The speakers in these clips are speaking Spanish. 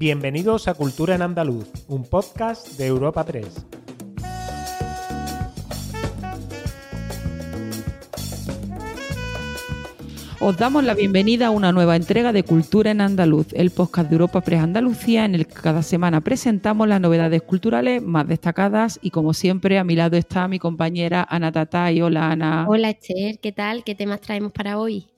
Bienvenidos a Cultura en Andaluz, un podcast de Europa 3. Os damos la bienvenida a una nueva entrega de Cultura en Andaluz, el podcast de Europa Press Andalucía, en el que cada semana presentamos las novedades culturales más destacadas. Y como siempre, a mi lado está mi compañera Ana Tatay. Hola, Ana. Hola, Esther, ¿qué tal? ¿Qué temas traemos para hoy?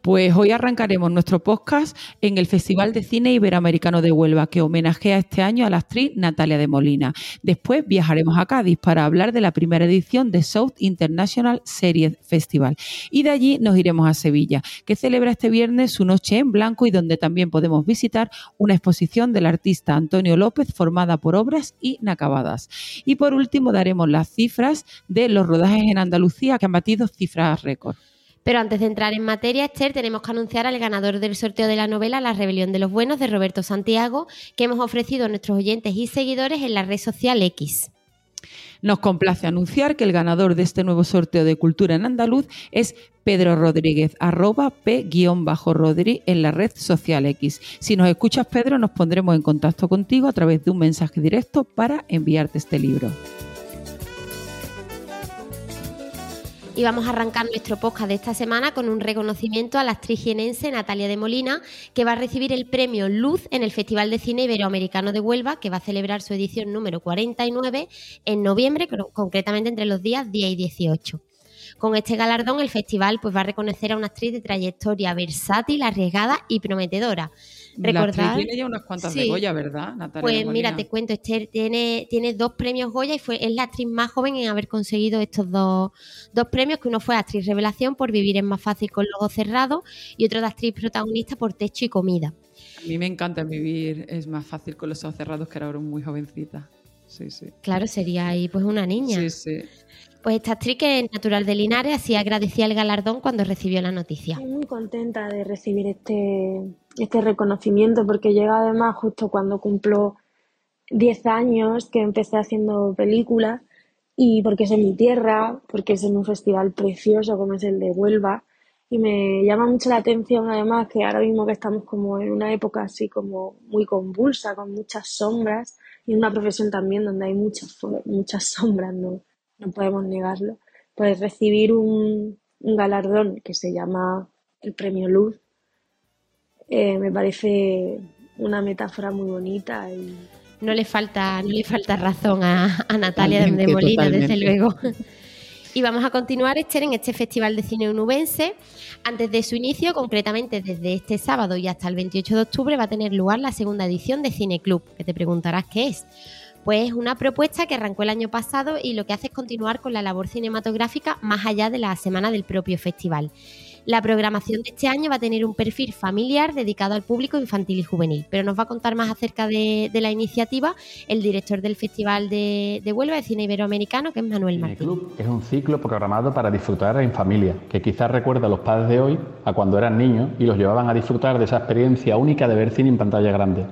Pues hoy arrancaremos nuestro podcast en el Festival de Cine Iberoamericano de Huelva, que homenajea este año a la actriz Natalia de Molina. Después viajaremos a Cádiz para hablar de la primera edición de South International Series Festival. Y de allí nos iremos a Sevilla, que celebra este viernes su noche en blanco y donde también podemos visitar una exposición del artista Antonio López formada por obras inacabadas. Y por último daremos las cifras de los rodajes en Andalucía que han batido cifras récord. Pero antes de entrar en materia, Esther, tenemos que anunciar al ganador del sorteo de la novela La Rebelión de los Buenos de Roberto Santiago, que hemos ofrecido a nuestros oyentes y seguidores en la red social X. Nos complace anunciar que el ganador de este nuevo sorteo de Cultura en Andaluz es Pedro Rodríguez, arroba p-rodri en la red social X. Si nos escuchas, Pedro, nos pondremos en contacto contigo a través de un mensaje directo para enviarte este libro. Y vamos a arrancar nuestro podcast de esta semana con un reconocimiento a la actriz jienense Natalia de Molina, que va a recibir el premio Luz en el Festival de Cine Iberoamericano de Huelva, que va a celebrar su edición número 49 en noviembre, concretamente entre los días 10 y 18. Con este galardón, el festival pues, va a reconocer a una actriz de trayectoria versátil, arriesgada y prometedora Recordar, tiene ya unas cuantas de Goya, ¿verdad, Natalia? Pues mira, te cuento, Esther tiene, tiene dos premios Goya y fue, es la actriz más joven en haber conseguido estos dos, dos premios, que uno fue actriz revelación por Vivir es más fácil con los ojos cerrados y otro de actriz protagonista por Techo y Comida. A mí me encanta vivir, es más fácil con los ojos cerrados que ahora muy jovencita. Sí, sí. Claro, sería ahí pues una niña. Sí, sí. Pues esta actriz que es natural de Linares, así agradecía el galardón cuando recibió la noticia. Estoy muy contenta de recibir este, este reconocimiento porque llega además justo cuando cumplo 10 años que empecé haciendo películas y porque es en mi tierra, porque es en un festival precioso como es el de Huelva y me llama mucho la atención además que ahora mismo que estamos como en una época así como muy convulsa, con muchas sombras y una profesión también donde hay muchas, muchas sombras, ¿no? no podemos negarlo, pues recibir un, galardón que se llama el Premio Luz eh, me parece una metáfora muy bonita y no le falta, no le falta razón a, Natalia de Molina, desde luego. Y vamos a continuar, Esther, en este Festival de Cine Unubense. Antes de su inicio, concretamente desde este sábado y hasta el 28 de octubre, va a tener lugar la segunda edición de Cine Club, que te preguntarás qué es. Pues es una propuesta que arrancó el año pasado y lo que hace es continuar con la labor cinematográfica más allá de la semana del propio festival. La programación de este año va a tener un perfil familiar dedicado al público infantil y juvenil, pero nos va a contar más acerca de, la iniciativa el director del Festival de, Huelva de Cine Iberoamericano, que es Manuel Martín. Club es un ciclo programado para disfrutar en familia, que quizás recuerda a los padres de hoy a cuando eran niños y los llevaban a disfrutar de esa experiencia única de ver cine en pantalla grande.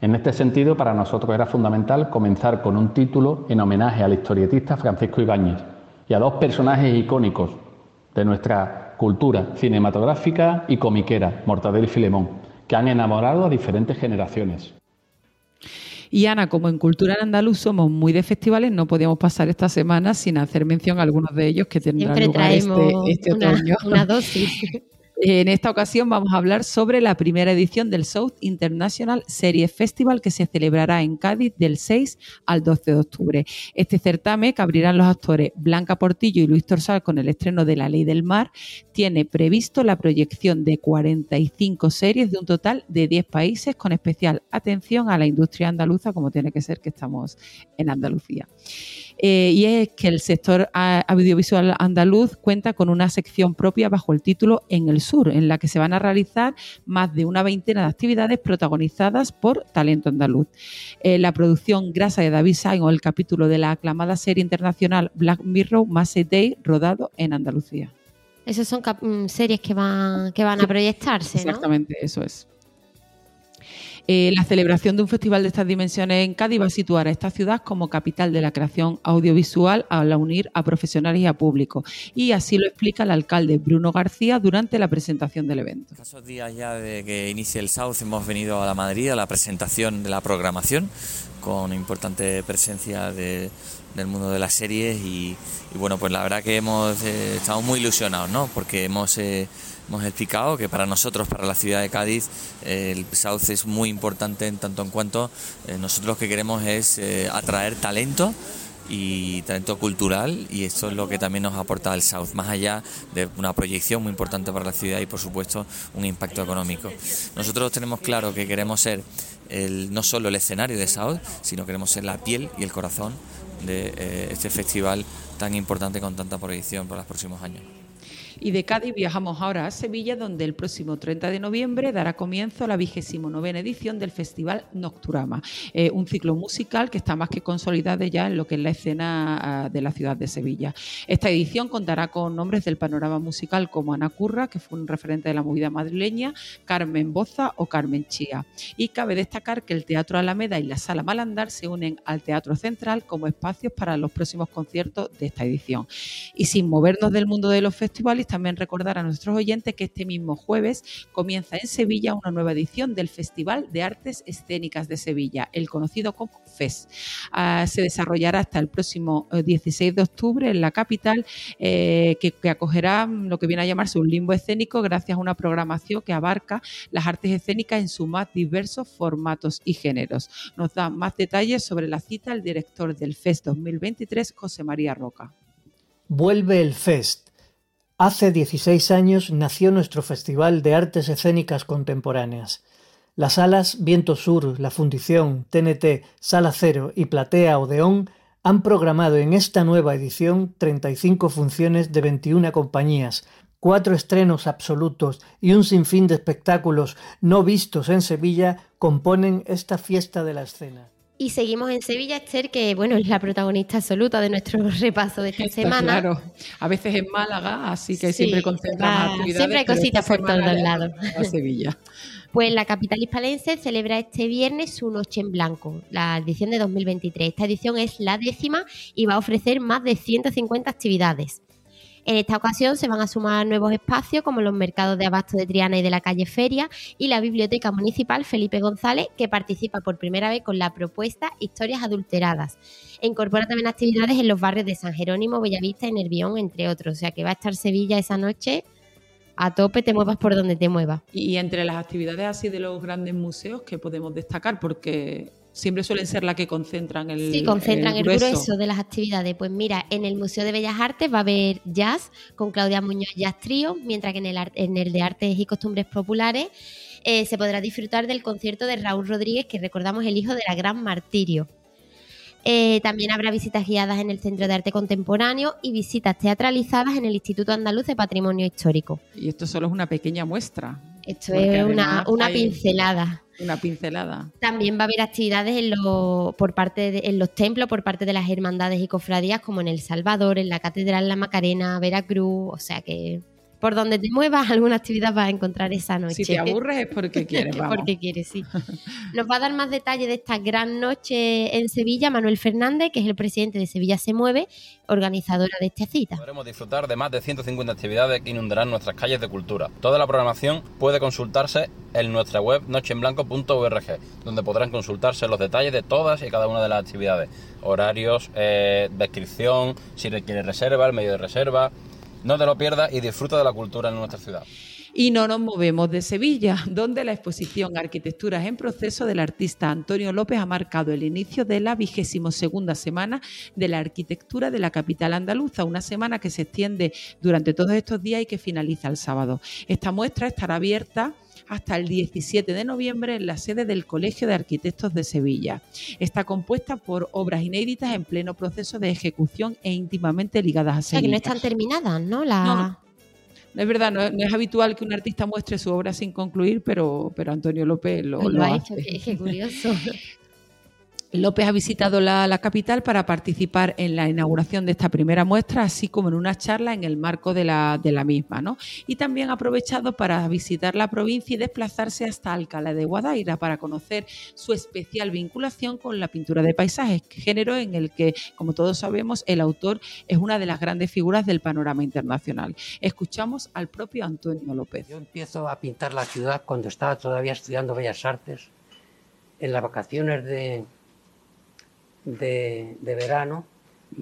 En este sentido, para nosotros era fundamental comenzar con un título en homenaje al historietista Francisco Ibáñez y a dos personajes icónicos de nuestra cultura cinematográfica y comiquera, Mortadelo y Filemón, que han enamorado a diferentes generaciones. Y Ana, como en Cultura en Andaluz somos muy de festivales, no podíamos pasar esta semana sin hacer mención a algunos de ellos que tendrán lugar este, este otoño. Una dosis. En esta ocasión vamos a hablar sobre la primera edición del South International Series Festival que se celebrará en Cádiz del 6 al 12 de octubre. Este certamen que abrirán los actores Blanca Portillo y Luis Torsal con el estreno de La Ley del Mar tiene previsto la proyección de 45 series de un total de 10 países con especial atención a la industria andaluza como tiene que ser que estamos en Andalucía. Eh, y es que el sector audiovisual andaluz cuenta con una sección propia bajo el título En el Sur, en la que se van a realizar más de una veintena de actividades protagonizadas por talento andaluz. Eh, la producción Grasa de David Sainz el capítulo de la aclamada serie internacional Black Mirror, Mass Day, rodado en Andalucía. Esas son mm, series que van, que van a proyectarse, Exactamente, eso es. Eh, la celebración de un festival de estas dimensiones en Cádiz va a situar a esta ciudad como capital de la creación audiovisual al unir a profesionales y a público. Y así lo explica el alcalde Bruno García durante la presentación del evento. Esos días ya de que inicie el South hemos venido a la Madrid a la presentación de la programación con importante presencia del mundo de las series y, bueno pues la verdad que hemos eh, estado muy ilusionados ¿no? porque hemos eh, hemos explicado que para nosotros, para la ciudad de Cádiz, el South es muy importante en tanto en cuanto eh, nosotros lo que queremos es eh, atraer talento y talento cultural y esto es lo que también nos aporta el South, más allá de una proyección muy importante para la ciudad y por supuesto un impacto económico. Nosotros tenemos claro que queremos ser no solo el escenario de South, sino queremos ser la piel y el corazón de eh, este festival tan importante con tanta proyección para los próximos años. Y de Cádiz viajamos ahora a Sevilla, donde el próximo 30 de noviembre dará comienzo la vigésimo novena edición del Festival Nocturama, eh, un ciclo musical que está más que consolidado ya en lo que es la escena ah, de la ciudad de Sevilla. Esta edición contará con nombres del panorama musical como Ana Curra, que fue un referente de la movida madrileña, Carmen Boza o Carmen Chía. Y cabe destacar que el Teatro Alameda y la Sala Malandar se unen al Teatro Central como espacios para los próximos conciertos de esta edición. Y sin movernos del mundo de los festivales, también recordar a nuestros oyentes que este mismo jueves comienza en Sevilla una nueva edición del Festival de Artes Escénicas de Sevilla, el conocido como FES. Ah, se desarrollará hasta el próximo 16 eh, de octubre en la capital, eh, que, que acogerá lo que viene a llamarse un limbo escénico gracias a una programación que abarca las artes escénicas en sus más diversos formatos y géneros. Nos da más detalles sobre la cita el director del FES 2023, José María Roca. Vuelve el FEST Hace 16 años nació nuestro Festival de Artes Escénicas Contemporáneas. Las salas Viento Sur, La Fundición, TNT, Sala Cero y Platea Odeón han programado en esta nueva edición 35 funciones de 21 compañías, cuatro estrenos absolutos y un sinfín de espectáculos no vistos en Sevilla componen esta fiesta de la escena. Y seguimos en Sevilla, Esther, que bueno, es la protagonista absoluta de nuestro repaso de esta semana. Claro, a veces en Málaga, así que siempre concentramos actividades. Siempre hay cositas por todos lados. A Sevilla. Pues la capital hispalense celebra este viernes su Noche en Blanco, la edición de 2023. Esta edición es la décima y va a ofrecer más de 150 actividades. En esta ocasión se van a sumar nuevos espacios como los mercados de abasto de Triana y de la calle Feria y la Biblioteca Municipal Felipe González, que participa por primera vez con la propuesta Historias Adulteradas. E incorpora también actividades en los barrios de San Jerónimo, Bellavista y Nervión, entre otros. O sea que va a estar Sevilla esa noche a tope, te muevas por donde te muevas. Y entre las actividades así de los grandes museos que podemos destacar, porque siempre suelen ser las que concentran el Sí, concentran el grueso. el grueso. de las actividades. Pues mira, en el Museo de Bellas Artes va a haber jazz con Claudia Muñoz Jazz Trío, mientras que en el, en el de Artes y Costumbres Populares eh, se podrá disfrutar del concierto de Raúl Rodríguez, que recordamos el hijo de la Gran Martirio. Eh, también habrá visitas guiadas en el Centro de Arte Contemporáneo y visitas teatralizadas en el Instituto Andaluz de Patrimonio Histórico. Y esto solo es una pequeña muestra, Esto es una, además una hay- pincelada. Una pincelada. También va a haber actividades en, los- por parte de- en los templos por parte de las hermandades y cofradías, como en El Salvador, en la Catedral La Macarena, Veracruz. O sea que por donde te muevas, alguna actividad vas a encontrar esa noche. Si te aburres es porque quieres, vamos. Porque quieres, sí. Nos va a dar más detalles de esta gran noche en Sevilla Manuel Fernández, que es el presidente de Sevilla Se Mueve, organizadora de esta cita. Podremos disfrutar de más de 150 actividades que inundarán nuestras calles de cultura. Toda la programación puede consultarse en nuestra web nocheenblanco.org, donde podrán consultarse los detalles de todas y cada una de las actividades, horarios, eh, descripción, si requiere reserva, el medio de reserva. No te lo pierdas y disfruta de la cultura en nuestra ciudad. Y no nos movemos de Sevilla, donde la exposición Arquitecturas en proceso del artista Antonio López ha marcado el inicio de la vigésimo segunda semana de la arquitectura de la capital andaluza, una semana que se extiende durante todos estos días y que finaliza el sábado. Esta muestra estará abierta hasta el 17 de noviembre en la sede del Colegio de Arquitectos de Sevilla. Está compuesta por obras inéditas en pleno proceso de ejecución e íntimamente ligadas a O sea que Sevilla. no están terminadas, ¿no? La... No, no. No es verdad, no, no es habitual que un artista muestre su obra sin concluir, pero, pero Antonio López lo, Lo, lo ha hace. hecho, qué, qué curioso. López ha visitado la, capital para participar en la inauguración de esta primera muestra, así como en una charla en el marco de la, misma. ¿no? Y también ha aprovechado para visitar la provincia y desplazarse hasta Alcalá de Guadaira para conocer su especial vinculación con la pintura de paisajes, género en el que, como todos sabemos, el autor es una de las grandes figuras del panorama internacional. Escuchamos al propio Antonio López. Yo empiezo a pintar la ciudad cuando estaba todavía estudiando Bellas Artes, en las vacaciones de de, verano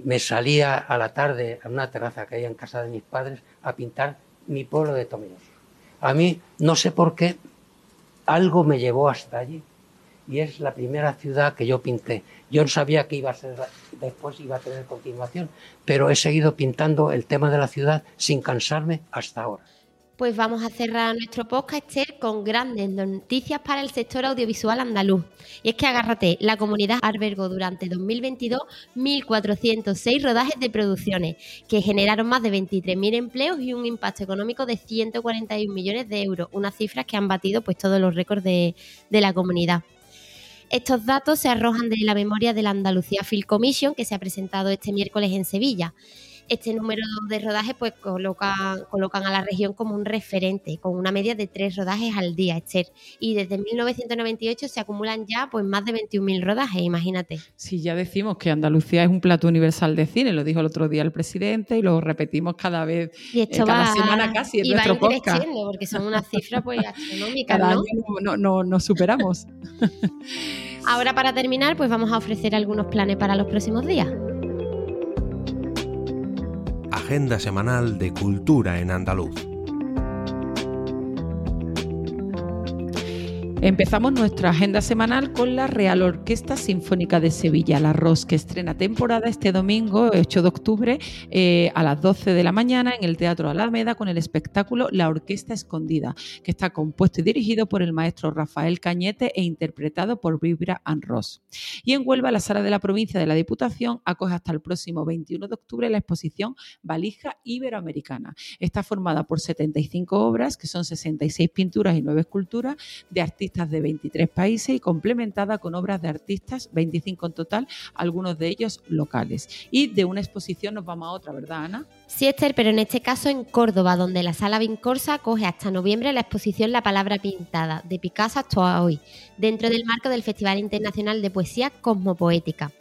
me salía a la tarde a una terraza que hay en casa de mis padres a pintar mi pueblo de Tomelloso. A mí, no sé por qué, algo me llevó hasta allí y es la primera ciudad que yo pinté. Yo no sabía que iba a ser después, iba a tener continuación, pero he seguido pintando el tema de la ciudad sin cansarme hasta ahora pues vamos a cerrar nuestro podcast con grandes noticias para el sector audiovisual andaluz. Y es que agárrate, la comunidad albergó durante 2022 1.406 rodajes de producciones, que generaron más de 23.000 empleos y un impacto económico de 141 millones de euros, unas cifras que han batido pues todos los récords de, de la comunidad. Estos datos se arrojan de la memoria de la Andalucía Film Commission que se ha presentado este miércoles en Sevilla este número de rodajes pues colocan, colocan a la región como un referente, con una media de tres rodajes al día, Esther. Y desde 1998 se acumulan ya pues más de 21.000 rodajes, imagínate. Sí, ya decimos que Andalucía es un plato universal de cine, lo dijo el otro día el presidente y lo repetimos cada vez, y esto eh, cada semana casi en y nuestro va podcast. porque son unas cifras pues astronómicas, cada Año no, no, nos superamos. Ahora para terminar, pues vamos a ofrecer algunos planes para los próximos días. Agenda semanal de Cultura en Andaluz. Empezamos nuestra agenda semanal con la Real Orquesta Sinfónica de Sevilla, la ROS, que estrena temporada este domingo, 8 de octubre, eh, a las 12 de la mañana en el Teatro Alameda con el espectáculo La Orquesta Escondida, que está compuesto y dirigido por el maestro Rafael Cañete e interpretado por Vibra and Ross. Y en Huelva, la Sala de la Provincia de la Diputación acoge hasta el próximo 21 de octubre la exposición Valija Iberoamericana. Está formada por 75 obras, que son 66 pinturas y 9 esculturas de artistas de 23 países y complementada con obras de artistas, 25 en total, algunos de ellos locales. Y de una exposición nos vamos a otra, ¿verdad, Ana? Sí, Esther, pero en este caso en Córdoba, donde la Sala Vincorsa acoge hasta noviembre la exposición La Palabra Pintada, de Picasso hasta hoy, dentro del marco del Festival Internacional de Poesía Cosmopoética.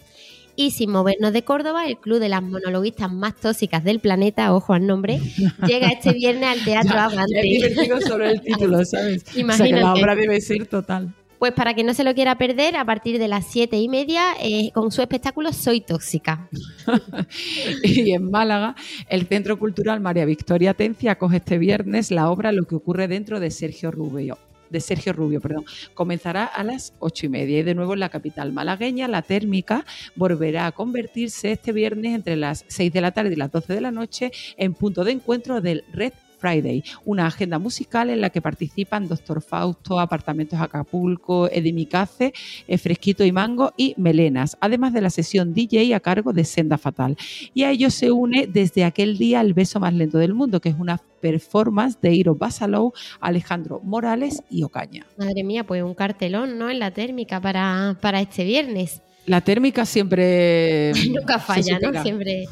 Y sin movernos de Córdoba, el club de las monologuistas más tóxicas del planeta, ojo al nombre, llega este viernes al Teatro Avante. Es sobre el título, ¿sabes? Imagínate. la obra debe ser total. Pues para que no se lo quiera perder, a partir de las siete y media, eh, con su espectáculo Soy Tóxica. y en Málaga, el Centro Cultural María Victoria Tencia acoge este viernes la obra Lo que ocurre dentro de Sergio Rubio de Sergio Rubio, perdón, comenzará a las ocho y media. Y de nuevo en la capital malagueña, la térmica volverá a convertirse este viernes entre las 6 de la tarde y las 12 de la noche en punto de encuentro del Red Friday, una agenda musical en la que participan Doctor Fausto, Apartamentos Acapulco, Edimicace, eh, Fresquito y Mango y Melenas, además de la sesión DJ a cargo de Senda Fatal. Y a ello se une desde aquel día El beso más lento del mundo, que es una performance de Iro Basalou, Alejandro Morales y Ocaña. Madre mía, pues un cartelón, ¿no? En la térmica para, para este viernes. La térmica siempre. Nunca falla, ¿no? Siempre.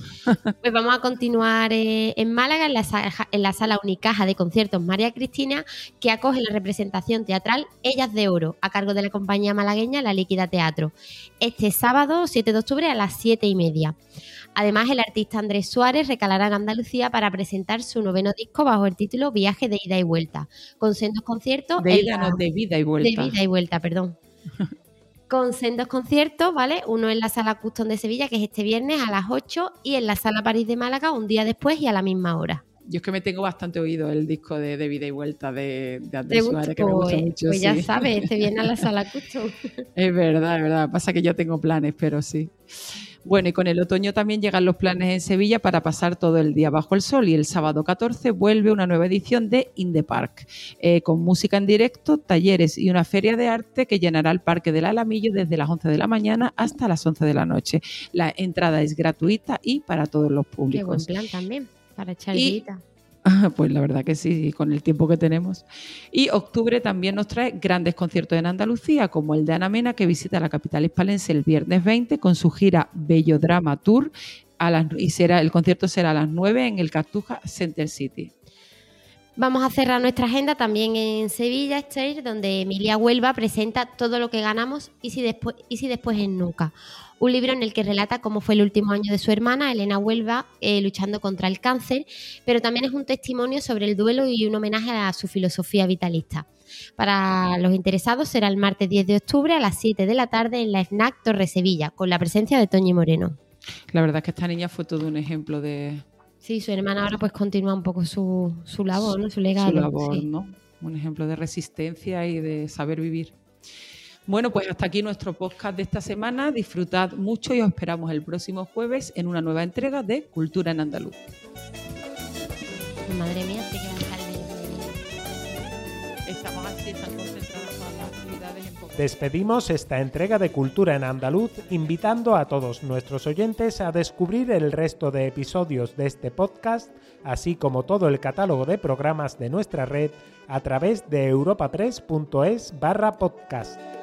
Pues vamos a continuar eh, en Málaga, en la, en la, sala Unicaja de conciertos María Cristina, que acoge la representación teatral Ellas de Oro, a cargo de la compañía malagueña La Líquida Teatro, este sábado 7 de octubre a las 7 y media. Además, el artista Andrés Suárez recalará en Andalucía para presentar su noveno disco bajo el título Viaje de ida y vuelta, con sendos conciertos. De ida, no, de vida y vuelta. De vida y vuelta, perdón. con sendos conciertos, ¿vale? Uno en la sala Custom de Sevilla, que es este viernes a las 8, y en la sala París de Málaga un día después y a la misma hora. Yo es que me tengo bastante oído el disco de, de Vida y Vuelta de, de Andrés Suárez, que me gusta pues, mucho. Pues ya sabes, este viene a la sala Custom. es verdad, es verdad. Pasa que yo tengo planes, pero sí. Bueno, y con el otoño también llegan los planes en Sevilla para pasar todo el día bajo el sol y el sábado 14 vuelve una nueva edición de In the Park, eh, con música en directo, talleres y una feria de arte que llenará el Parque del Alamillo desde las 11 de la mañana hasta las 11 de la noche. La entrada es gratuita y para todos los públicos. Qué buen plan también, para echar y, pues la verdad que sí, con el tiempo que tenemos. Y octubre también nos trae grandes conciertos en Andalucía, como el de Ana Mena, que visita la capital hispalense el viernes 20 con su gira Bello Drama Tour. Y será, el concierto será a las 9 en el Cartuja Center City. Vamos a cerrar nuestra agenda también en Sevilla, Esther, donde Emilia Huelva presenta todo lo que ganamos y si después, y si después es nunca. Un libro en el que relata cómo fue el último año de su hermana, Elena Huelva, eh, luchando contra el cáncer, pero también es un testimonio sobre el duelo y un homenaje a su filosofía vitalista. Para los interesados será el martes 10 de octubre a las 7 de la tarde en la FNAC Torre Sevilla, con la presencia de Toñi Moreno. La verdad es que esta niña fue todo un ejemplo de, Sí, su hermana ahora pues continúa un poco su, su labor, ¿no? Su legado. Su labor, ¿no? Un ejemplo de resistencia y de saber vivir. Bueno, pues hasta aquí nuestro podcast de esta semana. Disfrutad mucho y os esperamos el próximo jueves en una nueva entrega de Cultura en Andaluz. Madre mía, estar Estamos así, están concentradas todas las actividades en poco. Despedimos esta entrega de Cultura en Andaluz invitando a todos nuestros oyentes a descubrir el resto de episodios de este podcast, así como todo el catálogo de programas de nuestra red a través de europapress.es barra podcast.